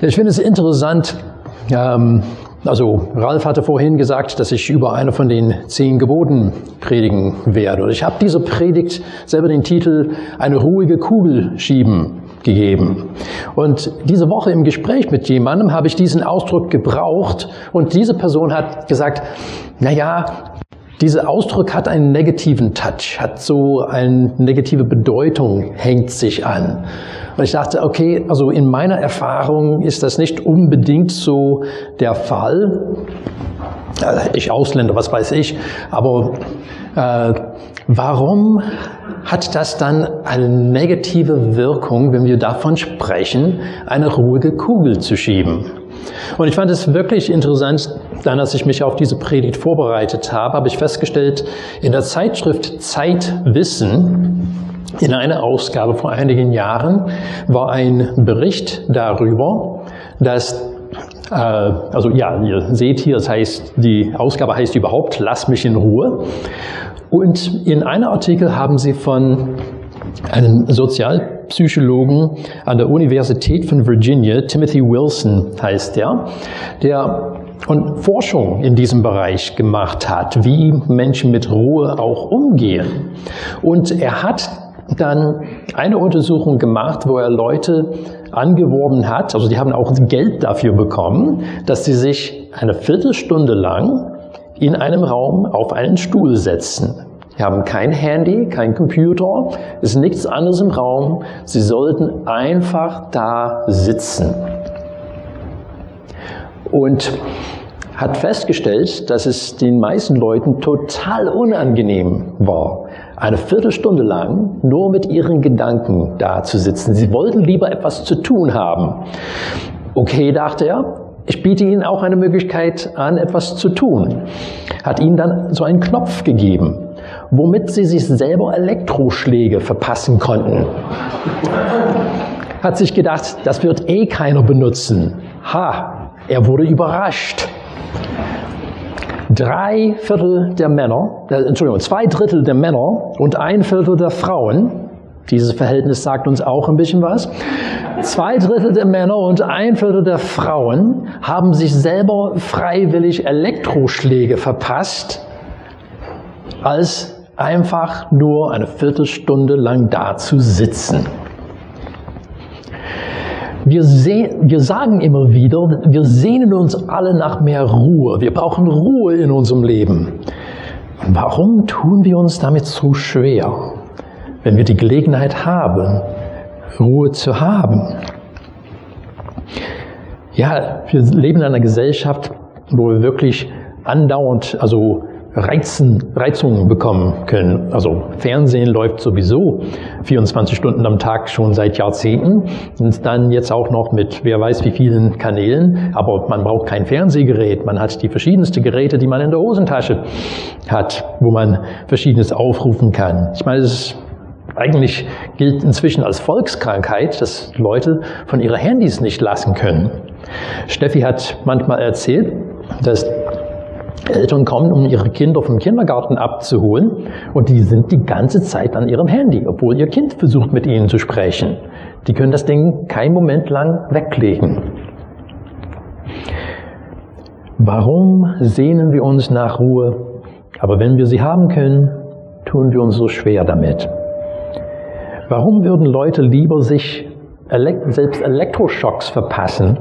Ich finde es interessant, ähm, also Ralf hatte vorhin gesagt, dass ich über eine von den zehn Geboten predigen werde. Und ich habe dieser Predigt selber den Titel Eine ruhige Kugel schieben gegeben. Und diese Woche im Gespräch mit jemandem habe ich diesen Ausdruck gebraucht und diese Person hat gesagt, na ja, dieser Ausdruck hat einen negativen Touch, hat so eine negative Bedeutung, hängt sich an. Und ich dachte, okay, also in meiner Erfahrung ist das nicht unbedingt so der Fall. Äh, ich Ausländer, was weiß ich. Aber äh, warum hat das dann eine negative Wirkung, wenn wir davon sprechen, eine ruhige Kugel zu schieben? Und ich fand es wirklich interessant, dann als ich mich auf diese Predigt vorbereitet habe, habe ich festgestellt, in der Zeitschrift Zeitwissen, in einer Ausgabe vor einigen Jahren, war ein Bericht darüber, dass äh, also ja, ihr seht hier, das heißt, die Ausgabe heißt überhaupt Lass mich in Ruhe. Und in einem Artikel haben sie von einem Sozialpsychologen an der Universität von Virginia, Timothy Wilson heißt der, der und Forschung in diesem Bereich gemacht hat, wie Menschen mit Ruhe auch umgehen. Und er hat dann eine Untersuchung gemacht, wo er Leute angeworben hat, also die haben auch Geld dafür bekommen, dass sie sich eine Viertelstunde lang in einem Raum auf einen Stuhl setzen. Sie haben kein Handy, kein Computer, ist nichts anderes im Raum. Sie sollten einfach da sitzen. Und hat festgestellt, dass es den meisten Leuten total unangenehm war, eine Viertelstunde lang nur mit ihren Gedanken da zu sitzen. Sie wollten lieber etwas zu tun haben. Okay, dachte er, ich biete Ihnen auch eine Möglichkeit an, etwas zu tun. Hat Ihnen dann so einen Knopf gegeben, womit Sie sich selber Elektroschläge verpassen konnten. Hat sich gedacht, das wird eh keiner benutzen. Ha, er wurde überrascht. Drei Viertel der Männer, äh, Entschuldigung, zwei Drittel der Männer und ein Viertel der Frauen, dieses Verhältnis sagt uns auch ein bisschen was, zwei Drittel der Männer und ein Viertel der Frauen haben sich selber freiwillig Elektroschläge verpasst, als einfach nur eine Viertelstunde lang da zu sitzen. Wir, sehen, wir sagen immer wieder, wir sehnen uns alle nach mehr Ruhe. Wir brauchen Ruhe in unserem Leben. Und warum tun wir uns damit so schwer, wenn wir die Gelegenheit haben, Ruhe zu haben? Ja, wir leben in einer Gesellschaft, wo wir wirklich andauernd, also Reizen, Reizungen bekommen können. Also Fernsehen läuft sowieso 24 Stunden am Tag schon seit Jahrzehnten und dann jetzt auch noch mit wer weiß wie vielen Kanälen. Aber man braucht kein Fernsehgerät. Man hat die verschiedensten Geräte, die man in der Hosentasche hat, wo man verschiedenes aufrufen kann. Ich meine, es ist eigentlich gilt inzwischen als Volkskrankheit, dass Leute von ihren Handys nicht lassen können. Steffi hat manchmal erzählt, dass Eltern kommen, um ihre Kinder vom Kindergarten abzuholen und die sind die ganze Zeit an ihrem Handy, obwohl ihr Kind versucht mit ihnen zu sprechen. Die können das Ding keinen Moment lang weglegen. Warum sehnen wir uns nach Ruhe, aber wenn wir sie haben können, tun wir uns so schwer damit? Warum würden Leute lieber sich selbst Elektroschocks verpassen,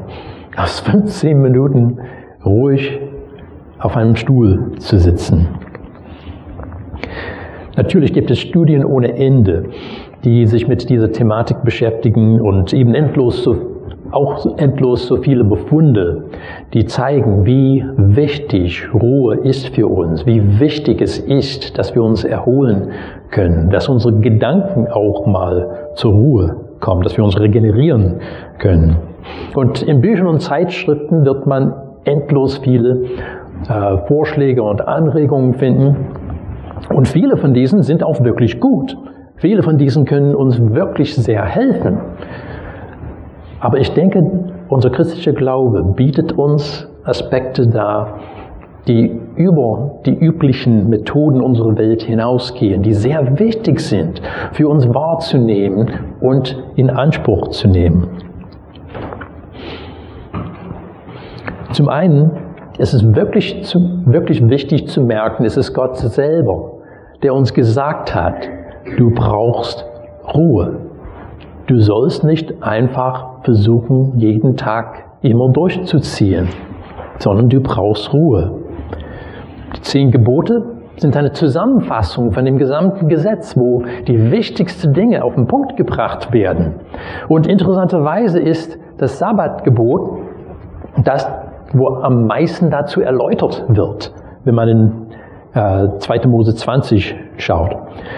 aus 15 Minuten ruhig auf einem Stuhl zu sitzen. Natürlich gibt es Studien ohne Ende, die sich mit dieser Thematik beschäftigen und eben endlos so, auch endlos so viele Befunde, die zeigen, wie wichtig Ruhe ist für uns, wie wichtig es ist, dass wir uns erholen können, dass unsere Gedanken auch mal zur Ruhe kommen, dass wir uns regenerieren können. Und in Büchern und Zeitschriften wird man endlos viele äh, Vorschläge und Anregungen finden. Und viele von diesen sind auch wirklich gut. Viele von diesen können uns wirklich sehr helfen. Aber ich denke, unser christlicher Glaube bietet uns Aspekte dar, die über die üblichen Methoden unserer Welt hinausgehen, die sehr wichtig sind für uns wahrzunehmen und in Anspruch zu nehmen. Zum einen ist es wirklich, zu, wirklich wichtig zu merken, es ist Gott selber, der uns gesagt hat, du brauchst Ruhe. Du sollst nicht einfach versuchen, jeden Tag immer durchzuziehen, sondern du brauchst Ruhe. Die zehn Gebote sind eine Zusammenfassung von dem gesamten Gesetz, wo die wichtigsten Dinge auf den Punkt gebracht werden. Und interessanterweise ist das Sabbatgebot das, wo am meisten dazu erläutert wird, wenn man in äh, 2. Mose 20 schaut.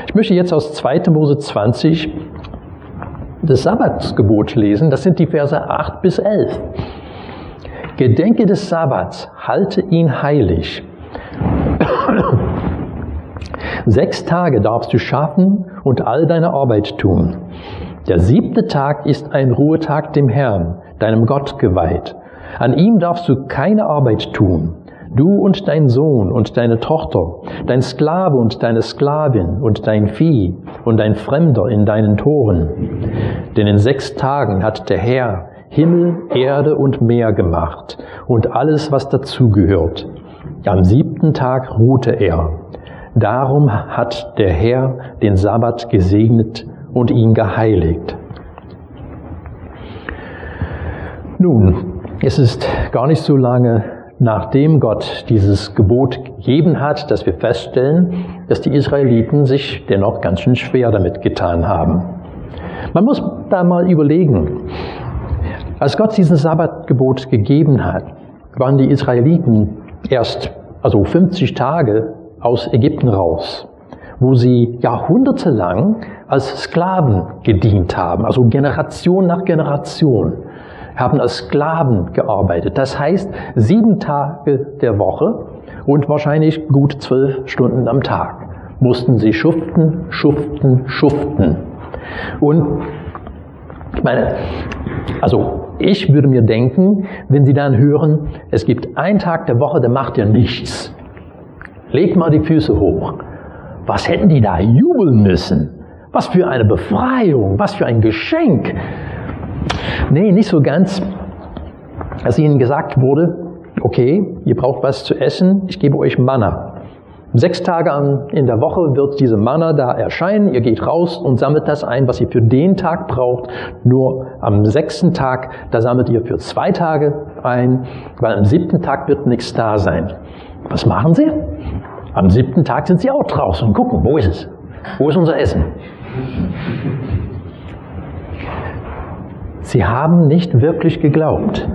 Ich möchte jetzt aus 2. Mose 20 das Sabbatsgebot lesen. Das sind die Verse 8 bis 11. Gedenke des Sabbats, halte ihn heilig. Sechs Tage darfst du schaffen und all deine Arbeit tun. Der siebte Tag ist ein Ruhetag dem Herrn, deinem Gott geweiht. An ihm darfst du keine Arbeit tun. Du und dein Sohn und deine Tochter, dein Sklave und deine Sklavin und dein Vieh und dein Fremder in deinen Toren. Denn in sechs Tagen hat der Herr Himmel, Erde und Meer gemacht und alles, was dazugehört. Am siebten Tag ruhte er. Darum hat der Herr den Sabbat gesegnet und ihn geheiligt. Nun, es ist gar nicht so lange nachdem Gott dieses Gebot gegeben hat, dass wir feststellen, dass die Israeliten sich dennoch ganz schön schwer damit getan haben. Man muss da mal überlegen, als Gott diesen Sabbatgebot gegeben hat, waren die Israeliten erst, also 50 Tage aus Ägypten raus, wo sie jahrhundertelang als Sklaven gedient haben, also Generation nach Generation haben als Sklaven gearbeitet. Das heißt, sieben Tage der Woche und wahrscheinlich gut zwölf Stunden am Tag mussten sie schuften, schuften, schuften. Und ich meine, also ich würde mir denken, wenn Sie dann hören, es gibt einen Tag der Woche, der macht ja nichts. Legt mal die Füße hoch. Was hätten die da jubeln müssen? Was für eine Befreiung, was für ein Geschenk. Nee, nicht so ganz. Als ihnen gesagt wurde, okay, ihr braucht was zu essen, ich gebe euch Manna. Sechs Tage in der Woche wird diese Manna da erscheinen. Ihr geht raus und sammelt das ein, was ihr für den Tag braucht. Nur am sechsten Tag, da sammelt ihr für zwei Tage ein, weil am siebten Tag wird nichts da sein. Was machen sie? Am siebten Tag sind sie auch draußen und gucken, wo ist es? Wo ist unser Essen? Sie haben nicht wirklich geglaubt,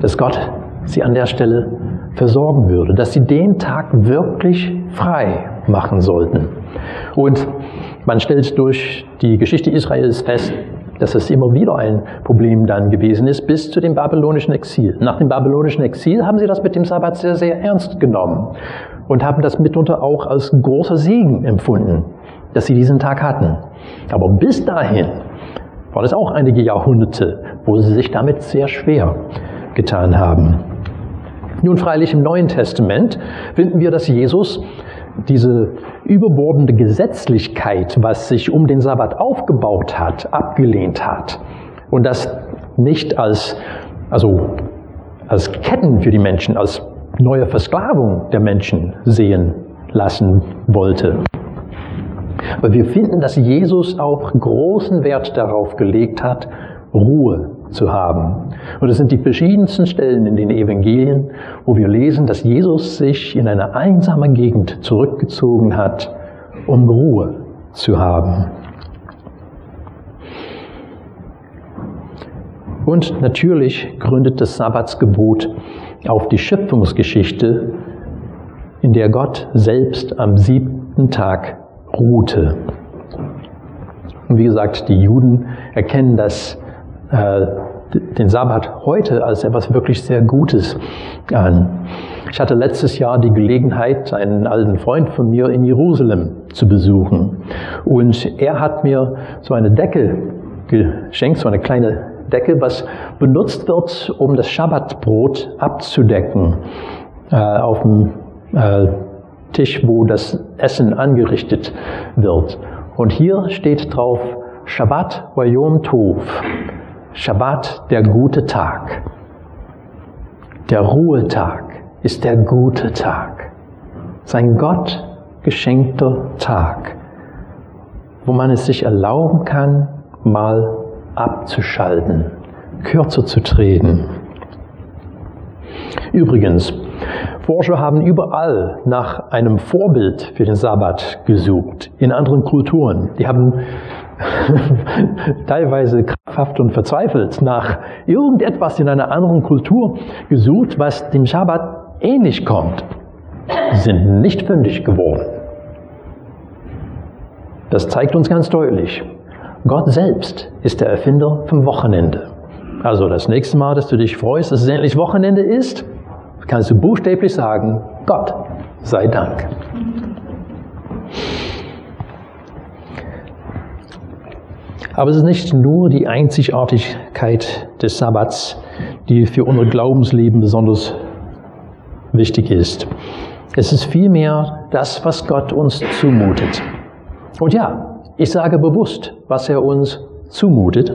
dass Gott sie an der Stelle versorgen würde, dass sie den Tag wirklich frei machen sollten. Und man stellt durch die Geschichte Israels fest, dass es immer wieder ein Problem dann gewesen ist, bis zu dem babylonischen Exil. Nach dem babylonischen Exil haben sie das mit dem Sabbat sehr, sehr ernst genommen und haben das mitunter auch als großer Segen empfunden, dass sie diesen Tag hatten. Aber bis dahin war das auch einige Jahrhunderte, wo sie sich damit sehr schwer getan haben. Nun freilich im Neuen Testament finden wir, dass Jesus diese überbordende Gesetzlichkeit, was sich um den Sabbat aufgebaut hat, abgelehnt hat und das nicht als, also als Ketten für die Menschen, als neue Versklavung der Menschen sehen lassen wollte. Aber wir finden, dass Jesus auch großen Wert darauf gelegt hat, Ruhe zu haben. Und es sind die verschiedensten Stellen in den Evangelien, wo wir lesen, dass Jesus sich in eine einsame Gegend zurückgezogen hat, um Ruhe zu haben. Und natürlich gründet das Sabbatsgebot auf die Schöpfungsgeschichte, in der Gott selbst am siebten Tag ruhte. Und wie gesagt, die Juden erkennen das, äh, den Sabbat heute als etwas wirklich sehr Gutes an. Ich hatte letztes Jahr die Gelegenheit, einen alten Freund von mir in Jerusalem zu besuchen. Und er hat mir so eine Decke geschenkt, so eine kleine Decke, was benutzt wird, um das Schabbatbrot abzudecken äh, auf dem äh, Tisch, wo das Essen angerichtet wird. Und hier steht drauf Shabbat Vayom Tov. Shabbat, der gute Tag. Der Ruhetag ist der gute Tag. Sein Gott geschenkter Tag, wo man es sich erlauben kann, mal abzuschalten, kürzer zu treten. Übrigens, Forscher haben überall nach einem Vorbild für den Sabbat gesucht, in anderen Kulturen. Die haben teilweise krampfhaft und verzweifelt nach irgendetwas in einer anderen Kultur gesucht, was dem Sabbat ähnlich kommt, sind nicht fündig geworden. Das zeigt uns ganz deutlich, Gott selbst ist der Erfinder vom Wochenende. Also das nächste Mal, dass du dich freust, dass es endlich Wochenende ist, kannst du buchstäblich sagen, Gott sei Dank. Aber es ist nicht nur die Einzigartigkeit des Sabbats, die für unser Glaubensleben besonders wichtig ist. Es ist vielmehr das, was Gott uns zumutet. Und ja, ich sage bewusst, was er uns zumutet,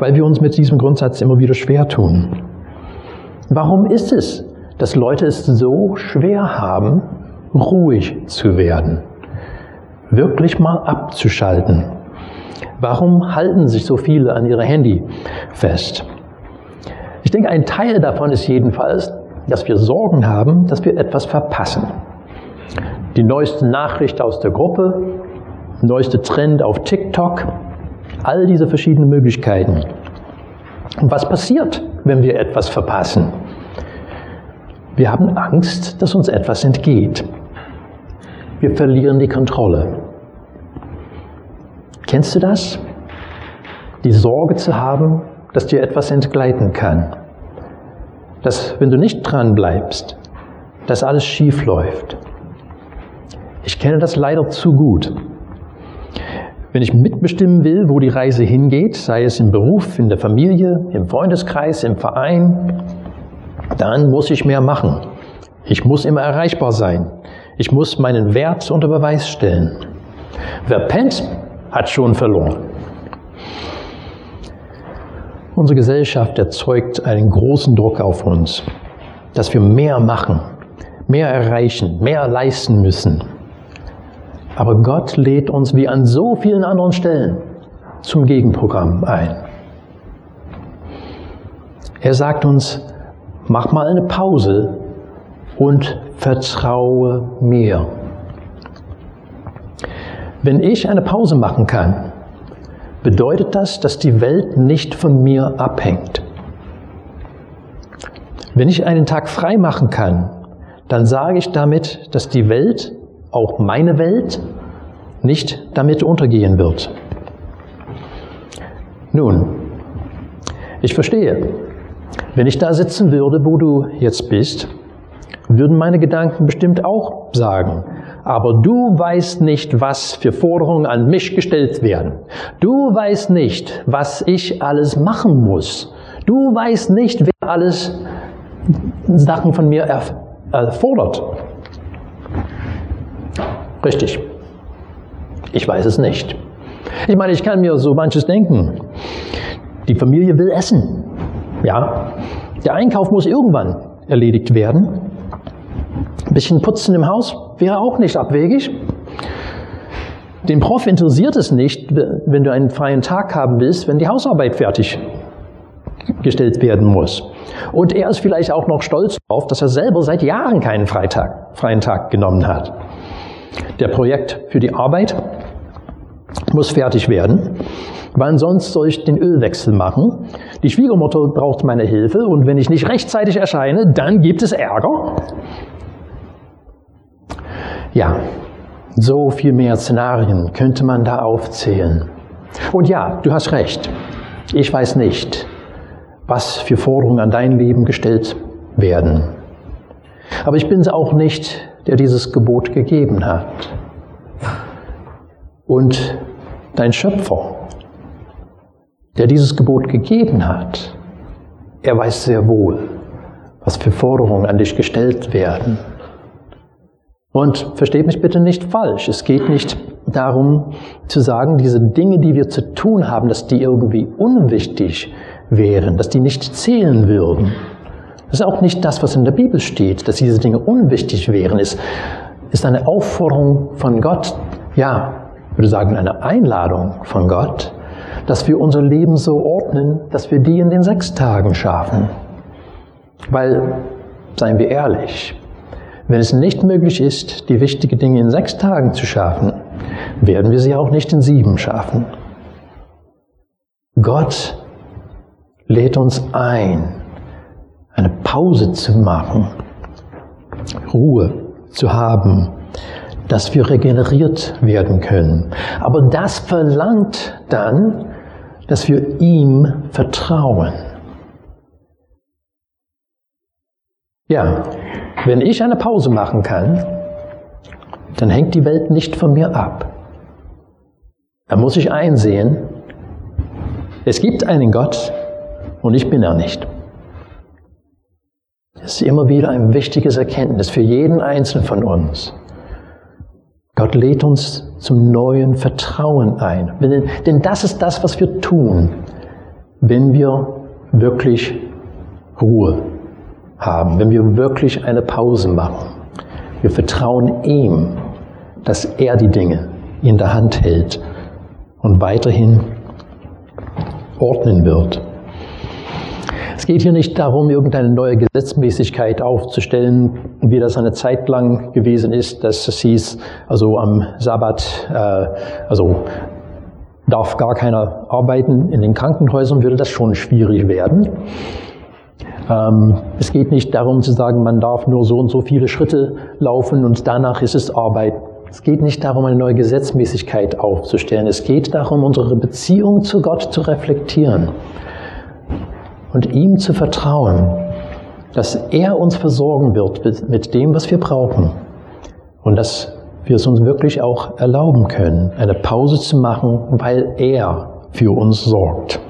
weil wir uns mit diesem Grundsatz immer wieder schwer tun. Warum ist es, dass Leute es so schwer haben, ruhig zu werden? Wirklich mal abzuschalten. Warum halten sich so viele an ihre Handy fest? Ich denke, ein Teil davon ist jedenfalls, dass wir Sorgen haben, dass wir etwas verpassen. Die neueste Nachricht aus der Gruppe, neueste Trend auf TikTok, all diese verschiedenen Möglichkeiten. Und was passiert, wenn wir etwas verpassen? Wir haben Angst, dass uns etwas entgeht. Wir verlieren die Kontrolle. Kennst du das? Die Sorge zu haben, dass dir etwas entgleiten kann. Dass, wenn du nicht dran bleibst, dass alles schief läuft. Ich kenne das leider zu gut. Wenn ich mitbestimmen will, wo die Reise hingeht, sei es im Beruf, in der Familie, im Freundeskreis, im Verein, dann muss ich mehr machen. Ich muss immer erreichbar sein. Ich muss meinen Wert unter Beweis stellen. Wer pennt, hat schon verloren. Unsere Gesellschaft erzeugt einen großen Druck auf uns, dass wir mehr machen, mehr erreichen, mehr leisten müssen. Aber Gott lädt uns wie an so vielen anderen Stellen zum Gegenprogramm ein. Er sagt uns, mach mal eine Pause und vertraue mir. Wenn ich eine Pause machen kann, bedeutet das, dass die Welt nicht von mir abhängt. Wenn ich einen Tag frei machen kann, dann sage ich damit, dass die Welt auch meine Welt nicht damit untergehen wird. Nun, ich verstehe, wenn ich da sitzen würde, wo du jetzt bist, würden meine Gedanken bestimmt auch sagen, aber du weißt nicht, was für Forderungen an mich gestellt werden. Du weißt nicht, was ich alles machen muss. Du weißt nicht, wer alles Sachen von mir erfordert. Richtig. Ich weiß es nicht. Ich meine, ich kann mir so manches denken. Die Familie will essen. Ja. Der Einkauf muss irgendwann erledigt werden. Ein bisschen putzen im Haus wäre auch nicht abwegig. Den Prof interessiert es nicht, wenn du einen freien Tag haben willst, wenn die Hausarbeit fertig gestellt werden muss. Und er ist vielleicht auch noch stolz darauf, dass er selber seit Jahren keinen Freitag, freien Tag genommen hat. Der Projekt für die Arbeit muss fertig werden. Wann sonst soll ich den Ölwechsel machen? Die Schwiegermutter braucht meine Hilfe und wenn ich nicht rechtzeitig erscheine, dann gibt es Ärger. Ja, so viel mehr Szenarien könnte man da aufzählen. Und ja, du hast recht. Ich weiß nicht, was für Forderungen an dein Leben gestellt werden. Aber ich bin es auch nicht, der dieses Gebot gegeben hat. Und dein Schöpfer, der dieses Gebot gegeben hat, er weiß sehr wohl, was für Forderungen an dich gestellt werden. Und versteht mich bitte nicht falsch. Es geht nicht darum zu sagen, diese Dinge, die wir zu tun haben, dass die irgendwie unwichtig wären, dass die nicht zählen würden. Das ist auch nicht das, was in der Bibel steht, dass diese Dinge unwichtig wären. Es ist eine Aufforderung von Gott, ja, ich würde sagen, eine Einladung von Gott, dass wir unser Leben so ordnen, dass wir die in den sechs Tagen schaffen. Weil, seien wir ehrlich, wenn es nicht möglich ist, die wichtigen Dinge in sechs Tagen zu schaffen, werden wir sie auch nicht in sieben schaffen. Gott lädt uns ein, eine Pause zu machen, Ruhe zu haben, dass wir regeneriert werden können. Aber das verlangt dann, dass wir ihm vertrauen. Ja, wenn ich eine Pause machen kann, dann hängt die Welt nicht von mir ab. Da muss ich einsehen, es gibt einen Gott und ich bin er nicht. Das ist immer wieder ein wichtiges Erkenntnis für jeden Einzelnen von uns. Gott lädt uns zum neuen Vertrauen ein. Denn das ist das, was wir tun, wenn wir wirklich Ruhe haben, wenn wir wirklich eine Pause machen. Wir vertrauen ihm, dass er die Dinge in der Hand hält und weiterhin ordnen wird. Es geht hier nicht darum, irgendeine neue Gesetzmäßigkeit aufzustellen, wie das eine Zeit lang gewesen ist, dass es hieß, also am Sabbat, äh, also darf gar keiner arbeiten. In den Krankenhäusern würde das schon schwierig werden. Ähm, es geht nicht darum zu sagen, man darf nur so und so viele Schritte laufen und danach ist es Arbeit. Es geht nicht darum, eine neue Gesetzmäßigkeit aufzustellen. Es geht darum, unsere Beziehung zu Gott zu reflektieren und ihm zu vertrauen, dass er uns versorgen wird mit dem, was wir brauchen und dass wir es uns wirklich auch erlauben können, eine Pause zu machen, weil er für uns sorgt.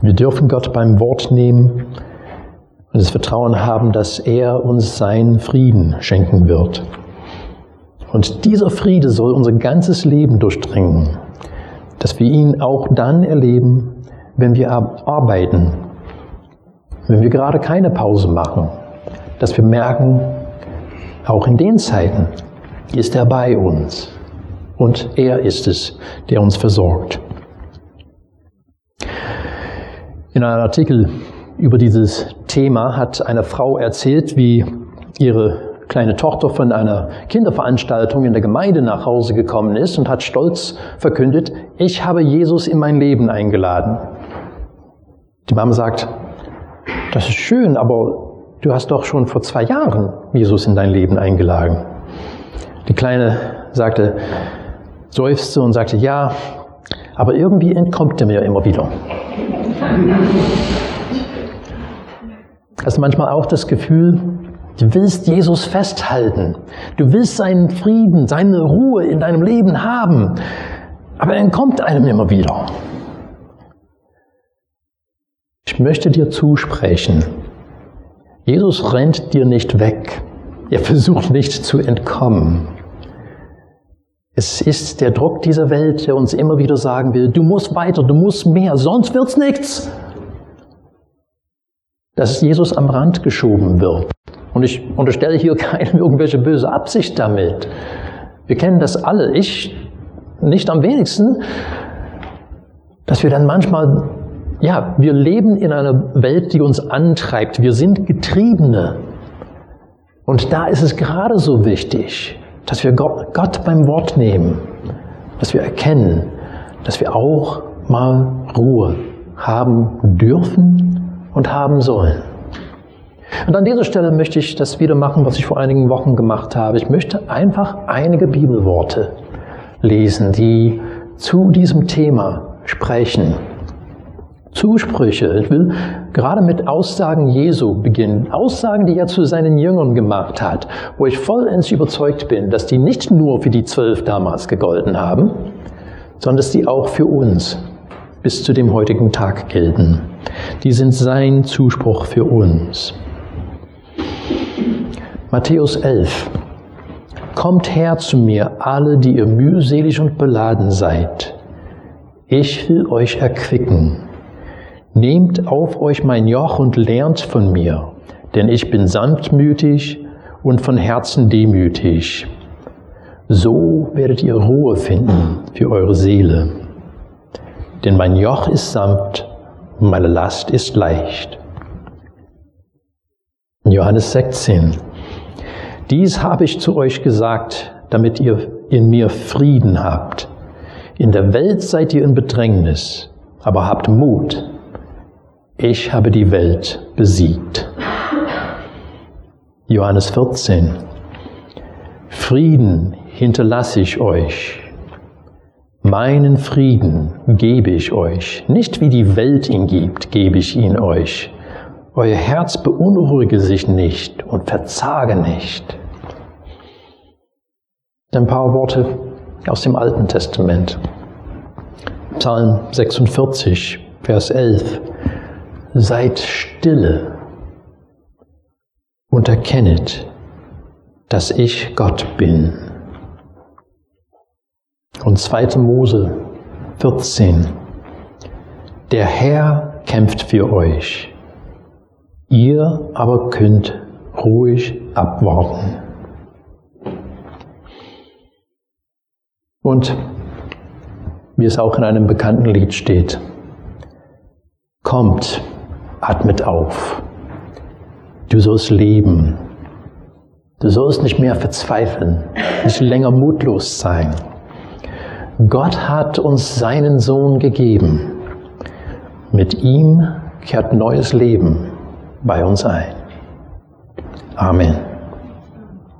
Wir dürfen Gott beim Wort nehmen und das Vertrauen haben, dass er uns seinen Frieden schenken wird. Und dieser Friede soll unser ganzes Leben durchdringen dass wir ihn auch dann erleben, wenn wir arbeiten, wenn wir gerade keine Pause machen, dass wir merken, auch in den Zeiten ist er bei uns. Und er ist es, der uns versorgt. In einem Artikel über dieses Thema hat eine Frau erzählt, wie ihre kleine Tochter von einer Kinderveranstaltung in der Gemeinde nach Hause gekommen ist und hat stolz verkündet, ich habe Jesus in mein Leben eingeladen. Die Mama sagt, das ist schön, aber du hast doch schon vor zwei Jahren Jesus in dein Leben eingeladen. Die Kleine sagte, seufzte und sagte, ja, aber irgendwie entkommt er mir immer wieder. Hast du manchmal auch das Gefühl, Du willst Jesus festhalten. Du willst seinen Frieden, seine Ruhe in deinem Leben haben. Aber er kommt einem immer wieder. Ich möchte dir zusprechen. Jesus rennt dir nicht weg. Er versucht nicht zu entkommen. Es ist der Druck dieser Welt, der uns immer wieder sagen will, du musst weiter, du musst mehr, sonst wird's nichts. Dass Jesus am Rand geschoben wird. Und ich unterstelle hier keine irgendwelche böse Absicht damit. Wir kennen das alle, ich nicht am wenigsten, dass wir dann manchmal, ja, wir leben in einer Welt, die uns antreibt. Wir sind Getriebene. Und da ist es gerade so wichtig, dass wir Gott beim Wort nehmen, dass wir erkennen, dass wir auch mal Ruhe haben dürfen und haben sollen. Und an dieser Stelle möchte ich das wieder machen, was ich vor einigen Wochen gemacht habe. Ich möchte einfach einige Bibelworte lesen, die zu diesem Thema sprechen. Zusprüche. Ich will gerade mit Aussagen Jesu beginnen. Aussagen, die er zu seinen Jüngern gemacht hat, wo ich vollends überzeugt bin, dass die nicht nur für die zwölf damals gegolten haben, sondern dass die auch für uns bis zu dem heutigen Tag gelten. Die sind sein Zuspruch für uns. Matthäus 11. Kommt her zu mir, alle, die ihr mühselig und beladen seid. Ich will euch erquicken. Nehmt auf euch mein Joch und lernt von mir, denn ich bin sanftmütig und von Herzen demütig. So werdet ihr Ruhe finden für eure Seele. Denn mein Joch ist sanft und meine Last ist leicht. Johannes 16. Dies habe ich zu euch gesagt, damit ihr in mir Frieden habt. In der Welt seid ihr in Bedrängnis, aber habt Mut. Ich habe die Welt besiegt. Johannes 14. Frieden hinterlasse ich euch. Meinen Frieden gebe ich euch. Nicht wie die Welt ihn gibt, gebe ich ihn euch. Euer Herz beunruhige sich nicht und verzage nicht. Ein paar Worte aus dem Alten Testament. Psalm 46, Vers 11 seid stille und erkennet, dass ich Gott bin. Und 2. Mose 14. Der Herr kämpft für euch, ihr aber könnt ruhig abwarten. Und wie es auch in einem bekannten Lied steht, kommt, atmet auf. Du sollst leben. Du sollst nicht mehr verzweifeln, nicht länger mutlos sein. Gott hat uns seinen Sohn gegeben. Mit ihm kehrt neues Leben bei uns ein. Amen.